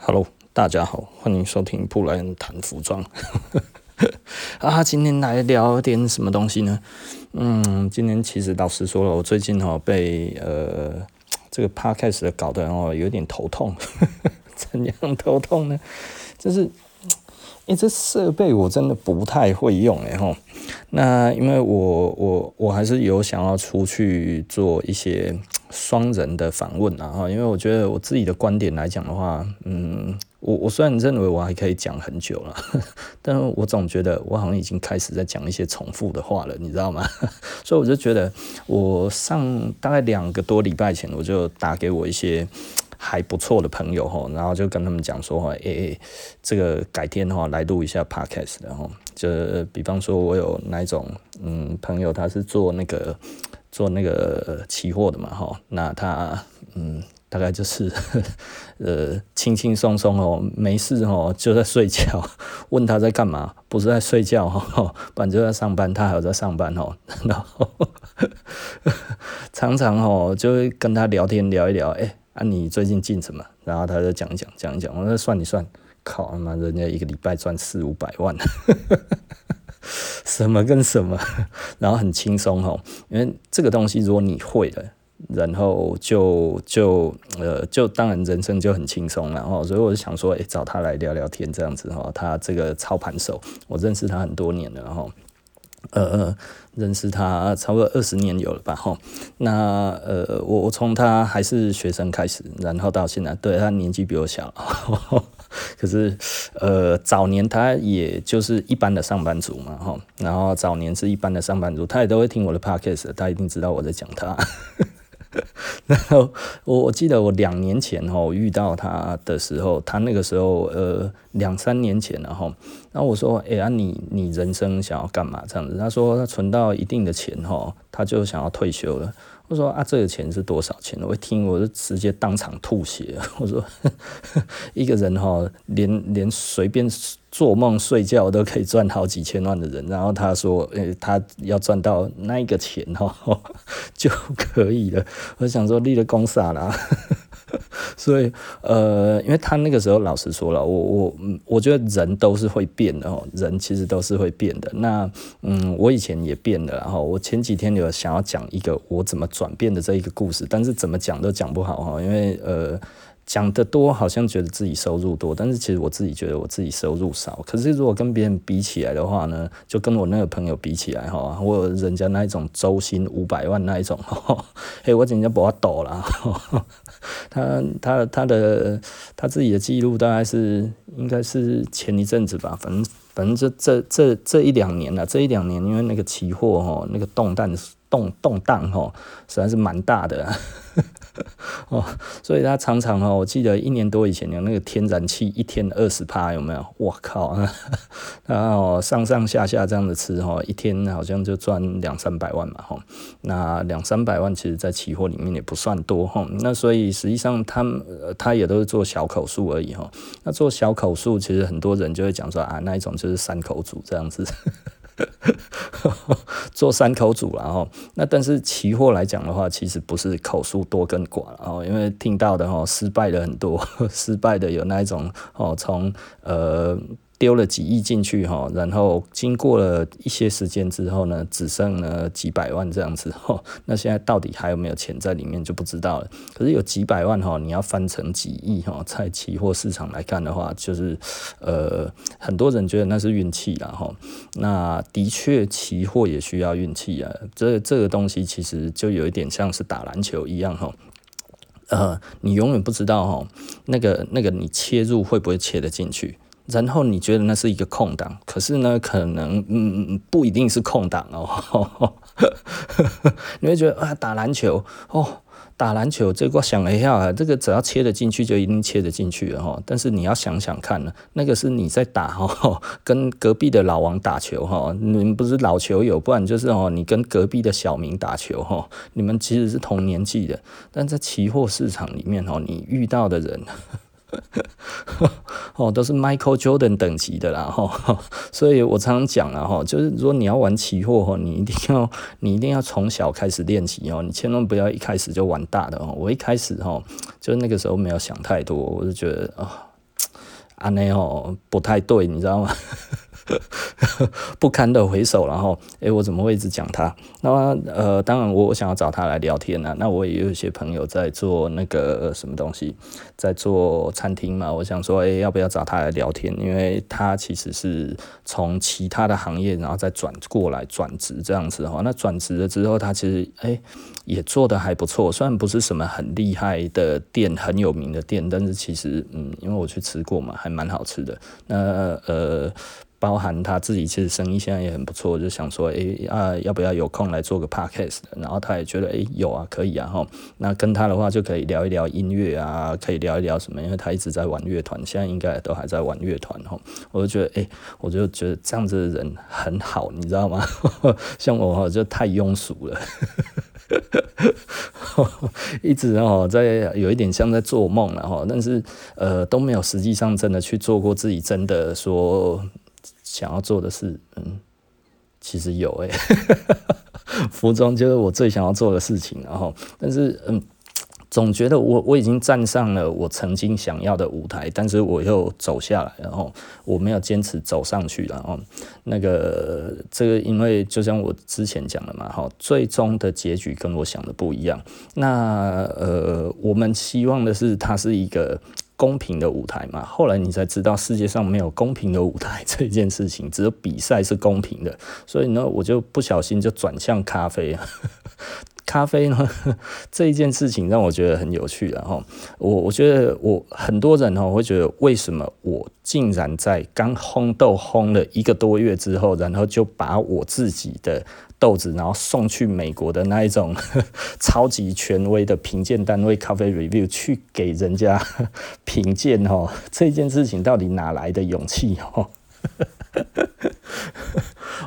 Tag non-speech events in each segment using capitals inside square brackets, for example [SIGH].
Hello，大家好，欢迎收听布莱恩谈服装。[LAUGHS] 啊，今天来聊点什么东西呢？嗯，今天其实老实说了，我最近哦被呃这个 podcast 搞得哦有点头痛。[LAUGHS] 怎样头痛呢？就是。诶、这设备我真的不太会用诶吼。那因为我我我还是有想要出去做一些双人的访问啊哈，因为我觉得我自己的观点来讲的话，嗯，我我虽然认为我还可以讲很久了，[LAUGHS] 但是我总觉得我好像已经开始在讲一些重复的话了，你知道吗？[LAUGHS] 所以我就觉得，我上大概两个多礼拜前，我就打给我一些。还不错的朋友哈，然后就跟他们讲说哈，诶、这个改天的话来录一下 podcast 然后就比方说我有哪种嗯朋友他是做那个做那个期货的嘛哈，那他嗯大概就是 [LAUGHS] 呃轻轻松松哦，没事哦就在睡觉，[LAUGHS] 问他在干嘛，不是在睡觉哈，[LAUGHS] 不然就在上班，他还在上班哦，然后常常哦就会跟他聊天聊一聊，哎、啊，你最近进什么？然后他就讲一讲，讲一讲。我说算一算，靠他妈，人家一个礼拜赚四五百万，什么跟什么，[LAUGHS] 然后很轻松哦。因为这个东西如果你会了，然后就就呃就当然人生就很轻松了。然后所以我就想说，哎，找他来聊聊天这样子哈。他这个操盘手，我认识他很多年了，然后。呃呃，认识他差不多二十年有了吧？吼，那呃，我我从他还是学生开始，然后到现在，对，他年纪比我小，[LAUGHS] 可是呃，早年他也就是一般的上班族嘛，哈，然后早年是一般的上班族，他也都会听我的 podcast，他一定知道我在讲他。[LAUGHS] 然后我我记得我两年前吼遇到他的时候，他那个时候呃两三年前然后，然后我说哎呀、你你人生想要干嘛这样子？他说他存到一定的钱吼，他就想要退休了。我说啊这个钱是多少钱？我一听我就直接当场吐血。我说 [LAUGHS] 一个人吼连连随便。做梦睡觉都可以赚好几千万的人，然后他说：“诶、他要赚到那个钱哦，[LAUGHS] 就可以了。”我想说立了功啥啦？[LAUGHS] 所以呃，因为他那个时候老实说了，我我我觉得人都是会变的哦，人其实都是会变的。那嗯，我以前也变了，然后我前几天有想要讲一个我怎么转变的这一个故事，但是怎么讲都讲不好哈，因为呃。讲得多，好像觉得自己收入多，但是其实我自己觉得我自己收入少。可是如果跟别人比起来的话呢，就跟我那个朋友比起来哈，我人家那一种周薪五百万那一种，[LAUGHS] 嘿，我人家不要抖了。[LAUGHS] 他他他的他自己的记录大概是应该是前一阵子吧，反正反正这这这这一两年了，这一两年因为那个期货哈，那个动荡动动荡哈，实在是蛮大的。[LAUGHS] 哦，所以他常常哦，我记得一年多以前有那个天然气一天二十趴有没有？我靠，[LAUGHS] 然后上上下下这样子吃哈，一天好像就赚两三百万嘛哈。那两三百万其实在期货里面也不算多哈。那所以实际上他他也都是做小口数而已哈。那做小口数其实很多人就会讲说啊，那一种就是三口组这样子。[LAUGHS] 做三口组了哦，那但是期货来讲的话，其实不是口数多跟寡，哦因为听到的哦失败的很多，[LAUGHS] 失败的有那一种哦，从呃。丢了几亿进去哈，然后经过了一些时间之后呢，只剩了几百万这样子哈。[LAUGHS] 那现在到底还有没有钱在里面就不知道了。可是有几百万哈，你要翻成几亿哈，在期货市场来看的话，就是呃，很多人觉得那是运气啦哈。那的确，期货也需要运气啊。这这个东西其实就有一点像是打篮球一样哈。呃，你永远不知道哈，那个那个你切入会不会切得进去。然后你觉得那是一个空档，可是呢，可能嗯不一定是空档哦。[LAUGHS] 你会觉得啊，打篮球哦，打篮球这个想了一下啊，这个只要切得进去就一定切得进去了哈。但是你要想想看呢，那个是你在打哈，[LAUGHS] 跟隔壁的老王打球哈，你们不是老球友，不然就是哦，你跟隔壁的小明打球哈，你们其实是同年纪的，但在期货市场里面哦，你遇到的人。[LAUGHS] 哦，都是 Michael Jordan 等级的啦，哈，[LAUGHS] 所以我常常讲了哈，就是如果你要玩期货哈，你一定要 [LAUGHS] 你一定要从小开始练习哦，你千万不要一开始就玩大的哦。我一开始哈，就是那个时候没有想太多，我就觉得啊，安内哦不太对，你知道吗？[LAUGHS] 不堪的回首，然后，诶、我怎么会一直讲他？那么，呃，当然，我我想要找他来聊天呢、那我也有一些朋友在做那个什么东西，在做餐厅嘛。我想说，诶、要不要找他来聊天？因为他其实是从其他的行业，然后再转过来转职这样子哈。那转职了之后，他其实诶、也做得还不错，虽然不是什么很厉害的店，很有名的店，但是其实嗯，因为我去吃过嘛，还蛮好吃的。那呃。包含他自己其实生意现在也很不错，就想说，诶、啊，要不要有空来做个 podcast？然后他也觉得，诶、有啊，可以啊，哈。那跟他的话就可以聊一聊音乐啊，可以聊一聊什么？因为他一直在玩乐团，现在应该都还在玩乐团，哈。我就觉得，诶、我就觉得这样子的人很好，你知道吗？[LAUGHS] 像我哈，就太庸俗了，[LAUGHS] 一直哦在有一点像在做梦了哈，但是呃都没有实际上真的去做过自己真的说。想要做的事，嗯，其实有诶、[LAUGHS] 服装就是我最想要做的事情，然后，但是，嗯，总觉得我我已经站上了我曾经想要的舞台，但是我又走下来，然后我没有坚持走上去，然后那个这个，因为就像我之前讲的嘛，哈，最终的结局跟我想的不一样，那呃，我们希望的是它是一个。公平的舞台嘛，后来你才知道世界上没有公平的舞台 [LAUGHS] 这件事情，只有比赛是公平的。所以呢，我就不小心就转向咖啡。咖啡呢，[LAUGHS] 这一件事情让我觉得很有趣。然后我我觉得我很多人哦会觉得，为什么我竟然在刚烘豆烘了一个多月之后，然后就把我自己的豆子，然后送去美国的那一种 [LAUGHS] 超级权威的评鉴单位咖啡 review 去给人家 [LAUGHS] 评鉴哦，这件事情到底哪来的勇气哦？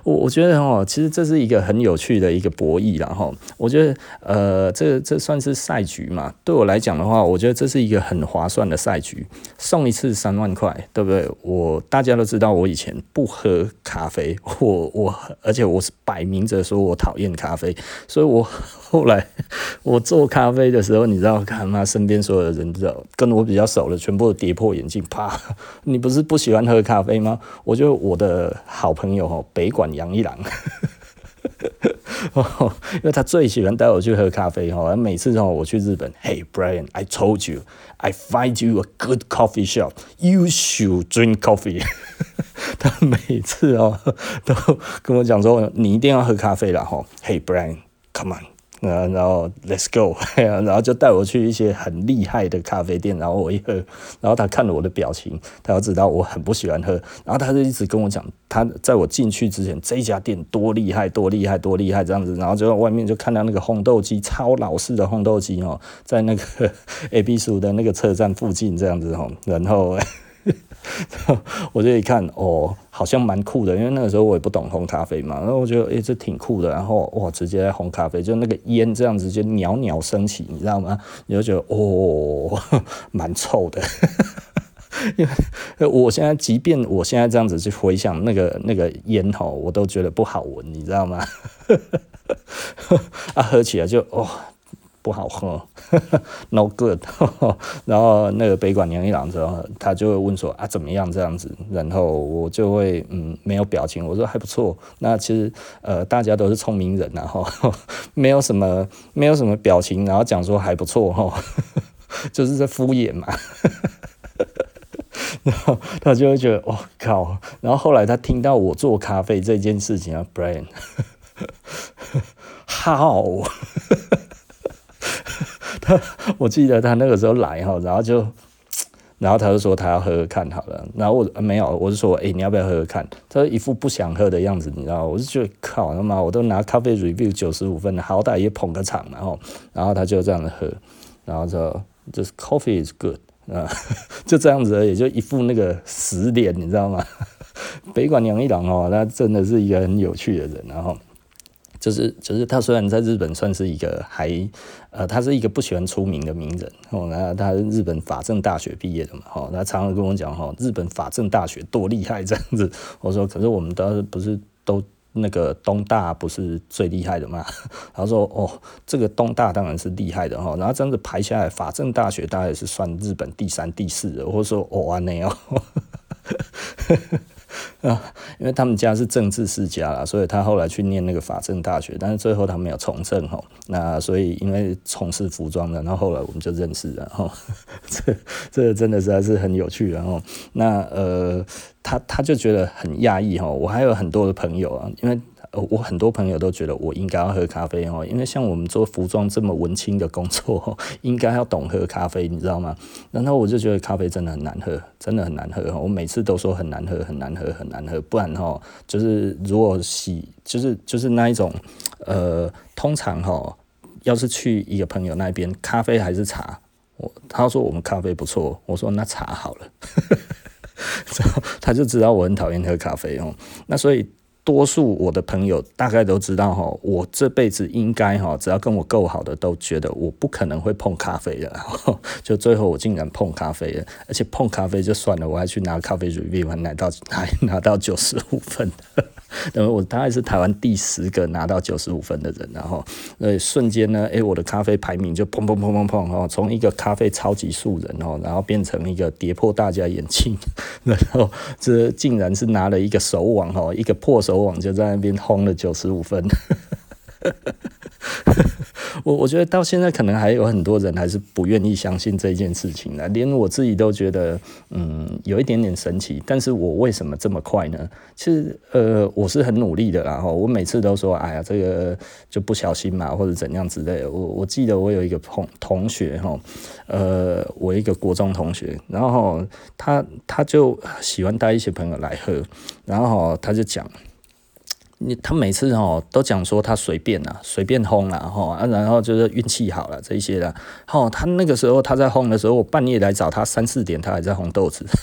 我我觉得哦，其实这是一个很有趣的一个博弈，然后我觉得呃，这这算是赛局嘛。对我来讲的话，我觉得这是一个很划算的赛局，送一次三万块，对不对？我大家都知道，我以前不喝咖啡，我我而且我是摆明着说我讨厌咖啡，所以我后来我做咖啡的时候，你知道，看嘛，身边所有的人知道，跟我比较熟的，全部跌破眼镜，啪！[LAUGHS] 你不是不喜欢喝咖啡吗？我觉得我的好朋友哦，北管杨一郎，因为他最喜欢带我去喝咖啡哈。每次哦，我去日本，Hey Brian，I told you I find you a good coffee shop. You should drink coffee。他每次哦都跟我讲说，你一定要喝咖啡了哈。Hey Brian，come on。然后 Let's go，然后就带我去一些很厉害的咖啡店，然后我一喝，然后他看了我的表情，他要知道我很不喜欢喝，然后他就一直跟我讲，他在我进去之前这家店多厉害，多厉害，多厉害这样子，然后就外面就看到那个烘豆机，超老式的烘豆机哦，在那个 [LAUGHS] A B 数的那个车站附近这样子哦，然后。[LAUGHS] 我就一看，哦，好像蛮酷的，因为那个时候我也不懂烘咖啡嘛，然后我觉得，诶，这挺酷的，然后哇，直接烘咖啡，就那个烟这样子就袅袅升起，你知道吗？你就觉得，哦，[LAUGHS] 蛮臭的，[LAUGHS] 因为我现在，即便我现在这样子去回想那个那个烟吼，我都觉得不好闻，你知道吗？啊，喝起来就哦。不好喝，[LAUGHS] no good。[LAUGHS] 然后那个北管杨一郎之后，他就会问说啊，怎么样这样子？然后我就会嗯没有表情，我说还不错。那其实呃大家都是聪明人，然后 [LAUGHS] 没有什么没有什么表情，然后讲说还不错哈，就是在敷衍嘛。然后他就会觉得哇靠！然后后来他听到我做咖啡这件事情啊，Brian，how？[LAUGHS] 我记得他那个时候来哈，然后就，然后他就说他要喝喝看好了，然后我没有，我就说诶、你要不要喝喝看？他一副不想喝的样子，你知道，我就觉得靠他妈，我都拿咖啡 review 九十五分了，好歹也捧个场，然后，然后他就这样子喝，然后说就是 coffee is good 啊，[LAUGHS] 就这样子也，就一副那个死脸，你知道吗？[LAUGHS] 北管杨一郎哦，他真的是一个很有趣的人，然后。就是就是他虽然在日本算是一个还呃，他是一个不喜欢出名的名人哦，那他是日本法政大学毕业的嘛，哦，他常常跟我讲哈，日本法政大学多厉害这样子，我说可是我们当时不是都那个东大不是最厉害的嘛，他说哦，这个东大当然是厉害的哈，然后这样子排下来，法政大学大概是算日本第三第四的，我说哦，安内哦。[LAUGHS] 啊，因为他们家是政治世家啦，所以他后来去念那个法政大学，但是最后他没有从政吼。那所以因为从事服装的，然后后来我们就认识了吼。[LAUGHS] 这这真的实在是很有趣，然后那呃，他他就觉得很讶异吼。我还有很多的朋友啊，因为。我很多朋友都觉得我应该要喝咖啡哦，因为像我们做服装这么文青的工作，[LAUGHS] 应该要懂喝咖啡，你知道吗？然后我就觉得咖啡真的很难喝，真的很难喝。我每次都说很难喝，很难喝，很难喝。不然哈，就是如果洗，就是就是那一种，呃，通常哈，要是去一个朋友那边，咖啡还是茶，我他说我们咖啡不错，我说那茶好了，[LAUGHS] 然后他就知道我很讨厌喝咖啡哦，那所以。多数我的朋友大概都知道哈，我这辈子应该哈，只要跟我够好的都觉得我不可能会碰咖啡的，[LAUGHS] 就最后我竟然碰咖啡了，而且碰咖啡就算了，我还去拿咖啡 review 还拿到还拿到九十五分。[LAUGHS] 等于我大概是台湾第十个拿到九十五分的人，然后呃瞬间呢，诶，我的咖啡排名就砰砰砰砰砰哦，从一个咖啡超级素人哦，然后变成一个跌破大家眼镜，[LAUGHS] 然后这竟然是拿了一个手网哦，一个破手网就在那边轰了九十五分。[LAUGHS] 我我觉得到现在可能还有很多人还是不愿意相信这件事情的，连我自己都觉得嗯有一点点神奇。但是我为什么这么快呢？其实呃我是很努力的啦，我每次都说哎呀这个就不小心嘛或者怎样之类的。我我记得我有一个同同学哈，呃我一个国中同学，然后他他就喜欢带一些朋友来喝，然后他就讲。你他每次哦都讲说他随便啦，随便轰啦，吼啊，然后就是运气好了这一些啦，吼他那个时候他在轰的时候，我半夜来找他三四点，他还在轰豆子。[LAUGHS]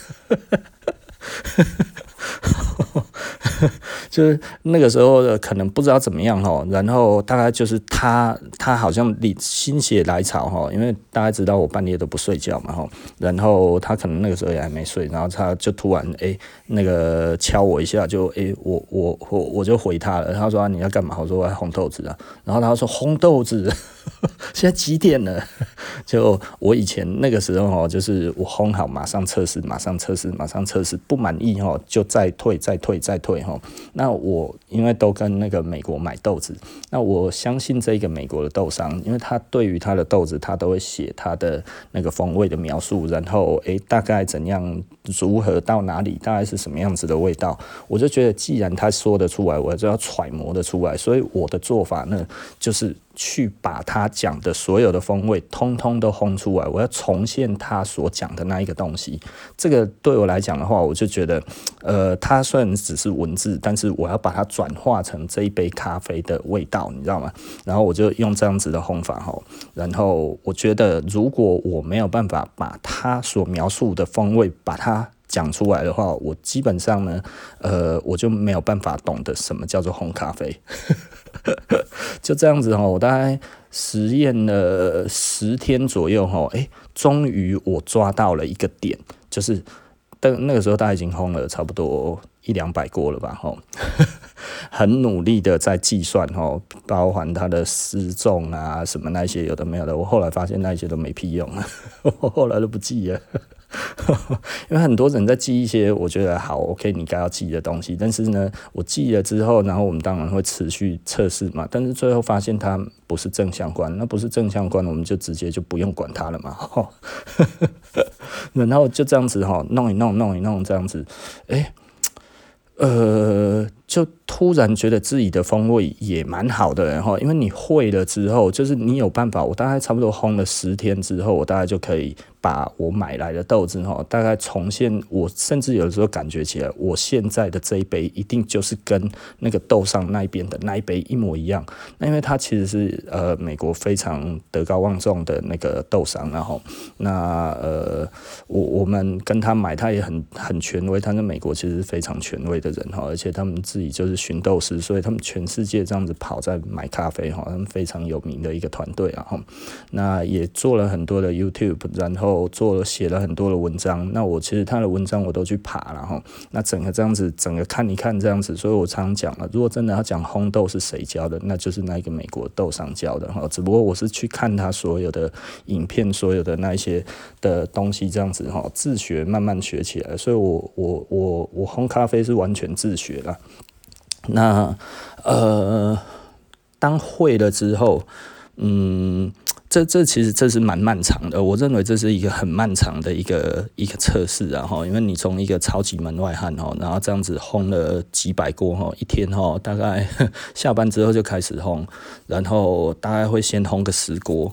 [LAUGHS] 就是那个时候的可能不知道怎么样哈，然后大概就是他他好像你心血来潮哈，因为大家知道我半夜都不睡觉嘛哈，然后他可能那个时候也还没睡，然后他就突然诶、那个敲我一下就诶、我我我我就回他了，他说、啊、你要干嘛？我说我要烘豆子啊，然后他说烘豆子。[LAUGHS] 现在几点了？[LAUGHS] 就我以前那个时候哦，就是我烘好马上测试，马上测试，马上测试，不满意哦就再退，再退，再退哈。那我因为都跟那个美国买豆子，那我相信这个美国的豆商，因为他对于他的豆子，他都会写他的那个风味的描述，然后诶大概怎样，如何到哪里，大概是什么样子的味道，我就觉得既然他说得出来，我就要揣摩得出来，所以我的做法呢就是。去把他讲的所有的风味通通都烘出来，我要重现他所讲的那一个东西。这个对我来讲的话，我就觉得，呃，它虽然只是文字，但是我要把它转化成这一杯咖啡的味道，你知道吗？然后我就用这样子的烘法吼，然后我觉得，如果我没有办法把他所描述的风味把它讲出来的话，我基本上呢，呃，我就没有办法懂得什么叫做烘咖啡。[LAUGHS] 就这样子哈，我大概实验了十天左右哈，哎，终于我抓到了一个点，就是但那个时候大概已经烘了差不多一两百锅了吧哈，[LAUGHS] 很努力的在计算哈，包含它的失重啊什么那些有的没有的，我后来发现那些都没屁用，[LAUGHS] 我后来都不记了。[LAUGHS] 因为很多人在记一些我觉得好 OK，你该要记的东西，但是呢，我记了之后，然后我们当然会持续测试嘛，但是最后发现它不是正相关，那不是正相关，我们就直接就不用管它了嘛。[LAUGHS] 然后就这样子哈，弄一弄，弄一弄，这样子，哎，呃，就突然觉得自己的风味也蛮好的，然后因为你会了之后，就是你有办法，我大概差不多烘了十天之后，我大概就可以。把我买来的豆子哈，大概重现，我甚至有的时候感觉起来，我现在的这一杯一定就是跟那个豆商那一边的那一杯一模一样。那因为它其实是呃美国非常德高望重的那个豆商，然后那呃我我们跟他买，他也很很权威，他在美国其实是非常权威的人哈，而且他们自自己就是寻豆师，所以他们全世界这样子跑在买咖啡哈，他们非常有名的一个团队啊哈。那也做了很多的 YouTube，然后做了写了很多的文章。那我其实他的文章我都去爬了哈。那整个这样子，整个看一看这样子，所以我常常讲了，如果真的要讲烘豆是谁教的，那就是那一个美国豆商教的哈。只不过我是去看他所有的影片，所有的那一些的东西这样子哈，自学慢慢学起来。所以我我我我烘咖啡是完全自学了。那呃，当会了之后，嗯。这这其实这是蛮漫长的，我认为这是一个很漫长的一个一个测试啊哈，因为你从一个超级门外汉哈，然后这样子烘了几百锅哈，一天哈，大概 [LAUGHS] 下班之后就开始烘，然后大概会先烘个十锅，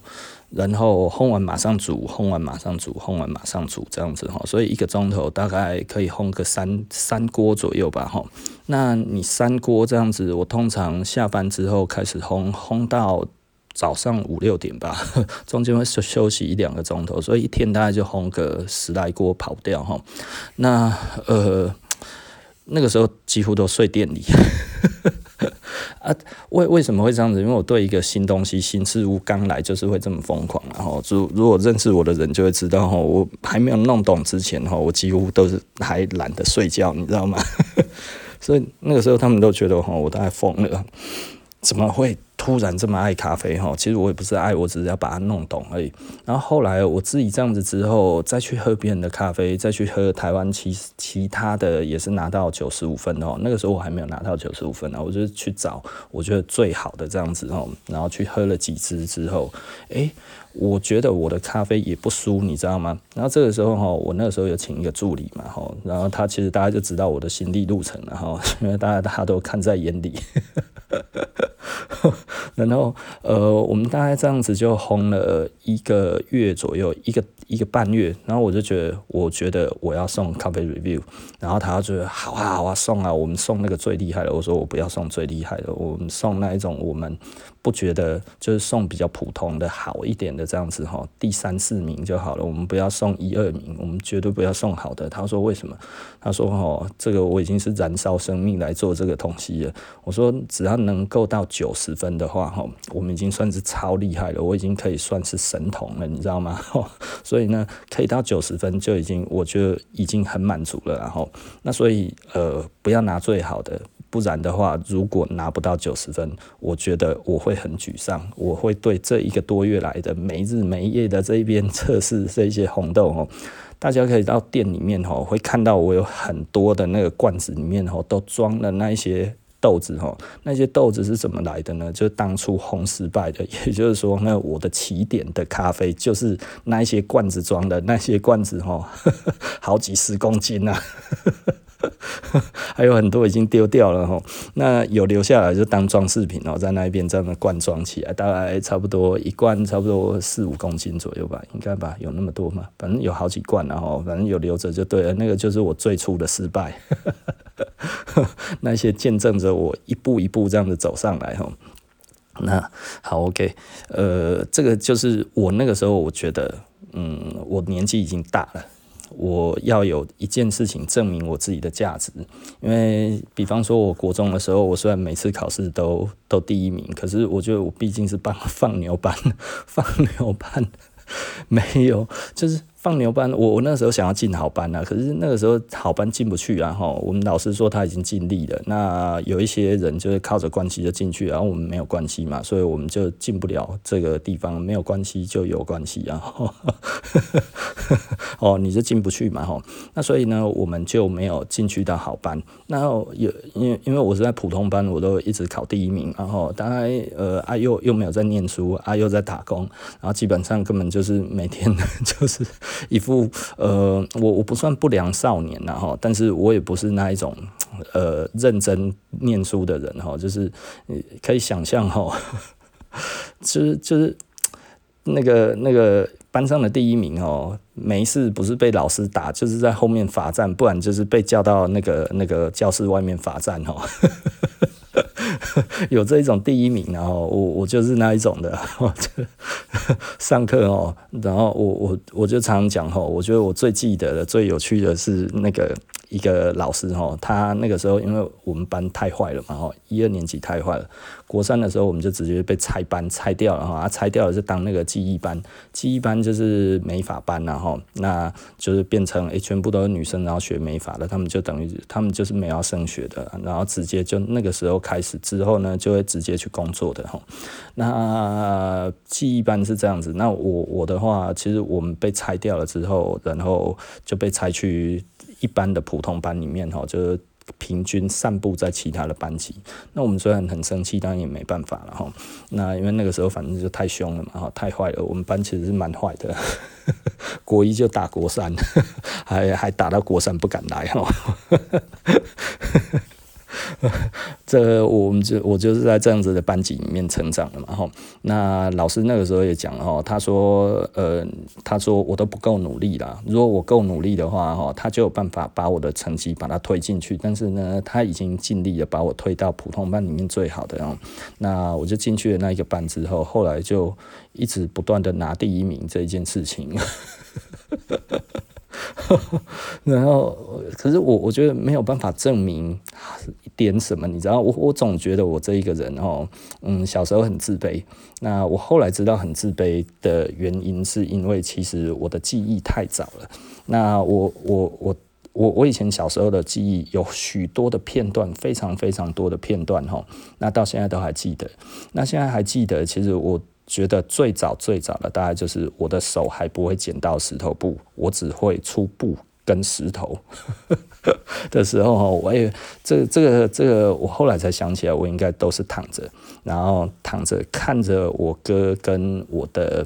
然后烘完马上煮，烘完马上煮，烘完马上煮这样子哈，所以一个钟头大概可以烘个三三锅左右吧哈。那你三锅这样子，我通常下班之后开始烘，烘到。早上五六点吧，[LAUGHS] 中间会休休息一两个钟头，所以一天大概就烘个十来锅跑不掉哈。那呃那个时候几乎都睡店里 [LAUGHS] 啊。为为什么会这样子？因为我对一个新东西、新事物刚来就是会这么疯狂。然后如如果认识我的人就会知道哈，我还没有弄懂之前哈，我几乎都是还懒得睡觉，你知道吗？[LAUGHS] 所以那个时候他们都觉得哈，我大概疯了，怎么会？突然这么爱咖啡哈，其实我也不是爱，我只是要把它弄懂而已。然后后来我自己这样子之后，再去喝别人的咖啡，再去喝台湾其其他的也是拿到九十五分哦。那个时候我还没有拿到九十五分呢，我就去找我觉得最好的这样子哦，然后去喝了几支之后，诶，我觉得我的咖啡也不输，你知道吗？然后这个时候哈，我那个时候有请一个助理嘛哈，然后他其实大家就知道我的心理路程了哈，因为大家大家都看在眼里。然后，呃，我们大概这样子就红了一个月左右，一个一个半月。然后我就觉得，我觉得我要送咖啡 review，然后他就觉得好啊好啊送啊，我们送那个最厉害的。我说我不要送最厉害的，我们送那一种我们不觉得就是送比较普通的好一点的这样子哈，第三四名就好了，我们不要送一二名，我们绝对不要送好的。他说为什么？他说哦，这个我已经是燃烧生命来做这个东西了。我说只要能够到九十分的话，哈，我们已经算是超厉害了，我已经可以算是神童了，你知道吗？所所以呢，可以到九十分就已经，我觉得已经很满足了。然后，那所以呃，不要拿最好的，不然的话，如果拿不到九十分，我觉得我会很沮丧，我会对这一个多月来的没日没夜的这一边测试这一些红豆哦。大家可以到店里面哦，会看到我有很多的那个罐子里面哦，都装了那一些豆子哈。那些豆子是怎么来的呢？就是当初烘失败的，[LAUGHS] 也就是说，那我的起点的咖啡就是那些罐子装的，那些罐子哈，[LAUGHS] 好几十公斤啊。[LAUGHS] 还有很多已经丢掉了哈，那有留下来就当装饰品哦，在那一边这样的罐装起来，大概差不多一罐差不多四五公斤左右吧，应该吧？有那么多吗？反正有好几罐然后，反正有留着就对了。那个就是我最初的失败，[LAUGHS] 那些见证着我一步一步这样子走上来哈。那好，OK，呃，这个就是我那个时候我觉得，嗯，我年纪已经大了。我要有一件事情证明我自己的价值，因为比方说，我国中的时候，我虽然每次考试都都第一名，可是我觉得我毕竟是班放牛班，放牛班没有，就是。放牛班，我我那个时候想要进好班啊，可是那个时候好班进不去啊，哈，我们老师说他已经尽力了，那有一些人就是靠着关系就进去，然后我们没有关系嘛，所以我们就进不了这个地方，没有关系就有关系啊，[LAUGHS] 哦，你就进不去嘛，哈，那所以呢，我们就没有进去到好班，那有因为因为我是在普通班，我都一直考第一名，然后大概呃啊又又没有在念书啊又在打工，然后基本上根本就是每天 [LAUGHS] 就是。一副呃，我我不算不良少年呐哈，但是我也不是那一种呃认真念书的人哈，就是可以想象哈，就是就是那个那个班上的第一名哦，没事不是被老师打，就是在后面罚站，不然就是被叫到那个那个教室外面罚站哈。[LAUGHS] 有这一种第一名，然后我我就是那一种的，[LAUGHS] 我就上课哦，然后我我我就常常讲吼，我觉得我最记得的、最有趣的是那个一个老师哈，他那个时候因为我们班太坏了嘛哈，一二年级太坏了，国三的时候我们就直接被拆班拆掉了哈，啊拆掉了就当那个记忆班，记忆班就是美法班然后那就是变成诶、全部都是女生，然后学美法的，他们就等于他们就是没有升学的，然后直接就那个时候开始之后呢，就会直接去工作的哈。那记忆班是这样子，那我我的话，其实我们被拆掉了之后，然后就被拆去。一般的普通班里面哈，就是平均散布在其他的班级。那我们虽然很生气，但也没办法了哈。那因为那个时候反正就太凶了嘛，哈，太坏了。我们班其实是蛮坏的，[LAUGHS] 国一就打国三，[LAUGHS] 还还打到国三不敢来哈。[LAUGHS] 这我们就我就是在这样子的班级里面成长的嘛哈。那老师那个时候也讲哈，他说呃，他说我都不够努力啦。如果我够努力的话哈，他就有办法把我的成绩把它推进去。但是呢，他已经尽力的把我推到普通班里面最好的哦。那我就进去了那一个班之后，后来就一直不断的拿第一名这一件事情。[LAUGHS] 然后，可是我我觉得没有办法证明点什么，你知道，我我总觉得我这一个人哦，嗯，小时候很自卑。那我后来知道很自卑的原因，是因为其实我的记忆太早了。那我我我我我以前小时候的记忆有许多的片段，非常非常多的片段哈。那到现在都还记得。那现在还记得，其实我。觉得最早最早的大概就是我的手还不会剪到石头布，我只会出布跟石头 [LAUGHS] 的时候，我也这这个这个，我后来才想起来，我应该都是躺着，然后躺着看着我哥跟我的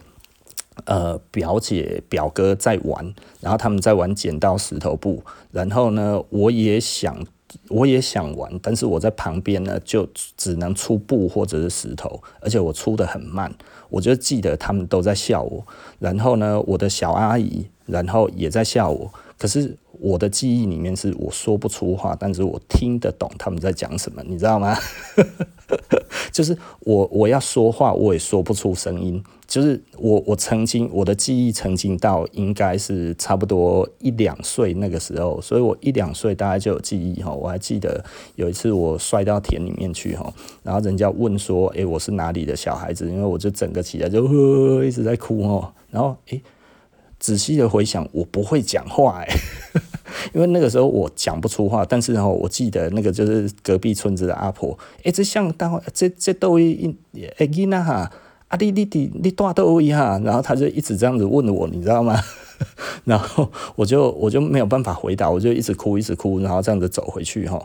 呃表姐表哥在玩，然后他们在玩剪刀石头布，然后呢，我也想。我也想玩，但是我在旁边呢，就只能出布或者是石头，而且我出得很慢。我就记得他们都在笑我，然后呢，我的小阿姨，然后也在笑我。可是我的记忆里面是我说不出话，但是我听得懂他们在讲什么，你知道吗？[LAUGHS] 就是我我要说话，我也说不出声音。就是我我曾经我的记忆曾经到应该是差不多一两岁那个时候，所以我一两岁大概就有记忆哈。我还记得有一次我摔到田里面去哈，然后人家问说：“哎，我是哪里的小孩子？”因为我就整个起来就呵一直在哭哈。然后哎，仔细的回想，我不会讲话哎。[LAUGHS] 因为那个时候我讲不出话，但是我记得那个就是隔壁村子的阿婆，哎，这像当这这都一哎囡仔哈，啊你你你你大都一哈，然后他就一直这样子问我，你知道吗？[LAUGHS] 然后我就我就没有办法回答，我就一直哭一直哭，然后这样子走回去哈。